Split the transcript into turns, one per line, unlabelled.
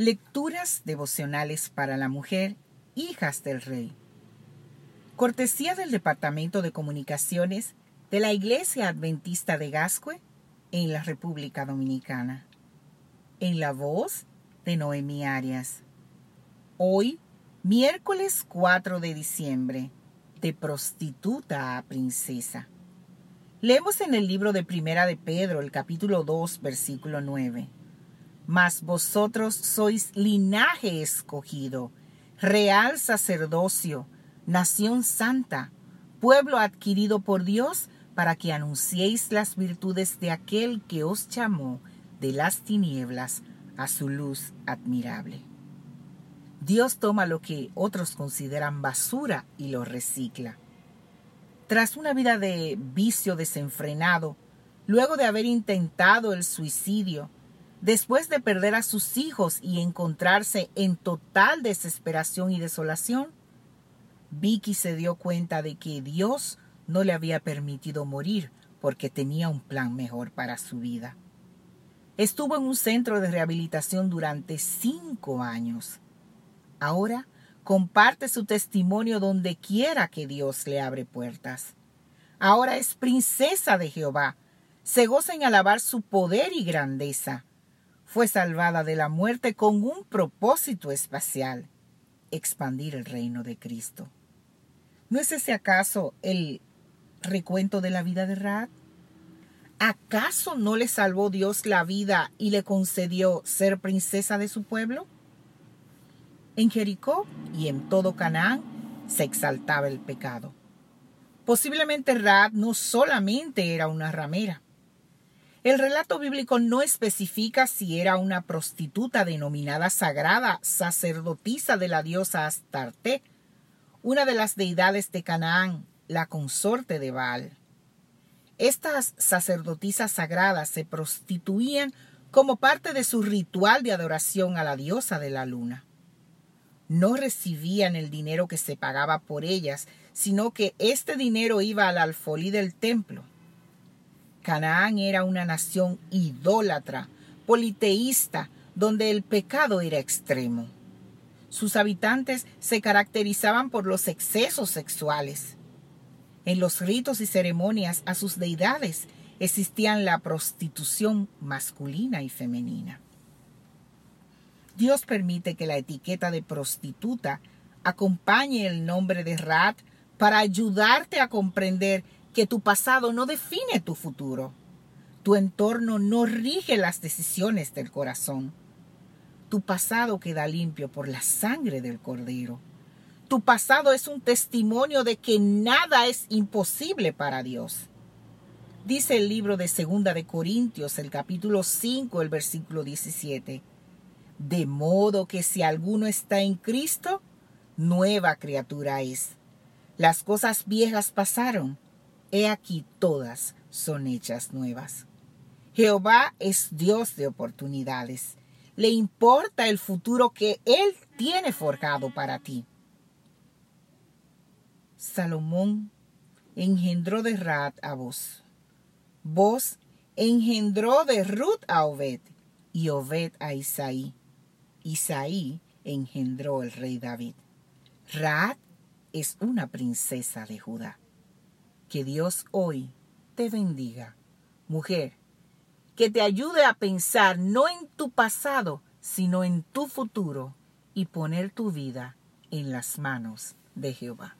Lecturas devocionales para la mujer, hijas del rey. Cortesía del Departamento de Comunicaciones de la Iglesia Adventista de Gascue en la República Dominicana. En la voz de Noemi Arias. Hoy, miércoles 4 de diciembre, de prostituta a princesa. Leemos en el libro de Primera de Pedro, el capítulo 2, versículo 9 mas vosotros sois linaje escogido, real sacerdocio, nación santa, pueblo adquirido por Dios, para que anunciéis las virtudes de aquel que os llamó de las tinieblas a su luz admirable. Dios toma lo que otros consideran basura y lo recicla. Tras una vida de vicio desenfrenado, luego de haber intentado el suicidio, Después de perder a sus hijos y encontrarse en total desesperación y desolación, Vicky se dio cuenta de que Dios no le había permitido morir porque tenía un plan mejor para su vida. Estuvo en un centro de rehabilitación durante cinco años. Ahora comparte su testimonio donde quiera que Dios le abre puertas. Ahora es princesa de Jehová. Se goza en alabar su poder y grandeza fue salvada de la muerte con un propósito espacial, expandir el reino de Cristo. ¿No es ese acaso el recuento de la vida de Raad? ¿Acaso no le salvó Dios la vida y le concedió ser princesa de su pueblo? En Jericó y en todo Canaán se exaltaba el pecado. Posiblemente Raad no solamente era una ramera, el relato bíblico no especifica si era una prostituta denominada sagrada sacerdotisa de la diosa Astarte, una de las deidades de Canaán, la consorte de Baal. Estas sacerdotisas sagradas se prostituían como parte de su ritual de adoración a la diosa de la luna. No recibían el dinero que se pagaba por ellas, sino que este dinero iba al alfolí del templo. Canaán era una nación idólatra, politeísta, donde el pecado era extremo. Sus habitantes se caracterizaban por los excesos sexuales. En los ritos y ceremonias a sus deidades existían la prostitución masculina y femenina. Dios permite que la etiqueta de prostituta acompañe el nombre de Rat para ayudarte a comprender que tu pasado no define tu futuro. Tu entorno no rige las decisiones del corazón. Tu pasado queda limpio por la sangre del Cordero. Tu pasado es un testimonio de que nada es imposible para Dios. Dice el libro de Segunda de Corintios, el capítulo 5, el versículo 17. De modo que si alguno está en Cristo, nueva criatura es. Las cosas viejas pasaron He aquí todas son hechas nuevas. Jehová es Dios de oportunidades. Le importa el futuro que Él tiene forjado para ti. Salomón engendró de Raad a vos. Vos engendró de Ruth a Obed y Obed a Isaí. Isaí engendró el rey David. Raad es una princesa de Judá. Que Dios hoy te bendiga. Mujer, que te ayude a pensar no en tu pasado, sino en tu futuro y poner tu vida en las manos de Jehová.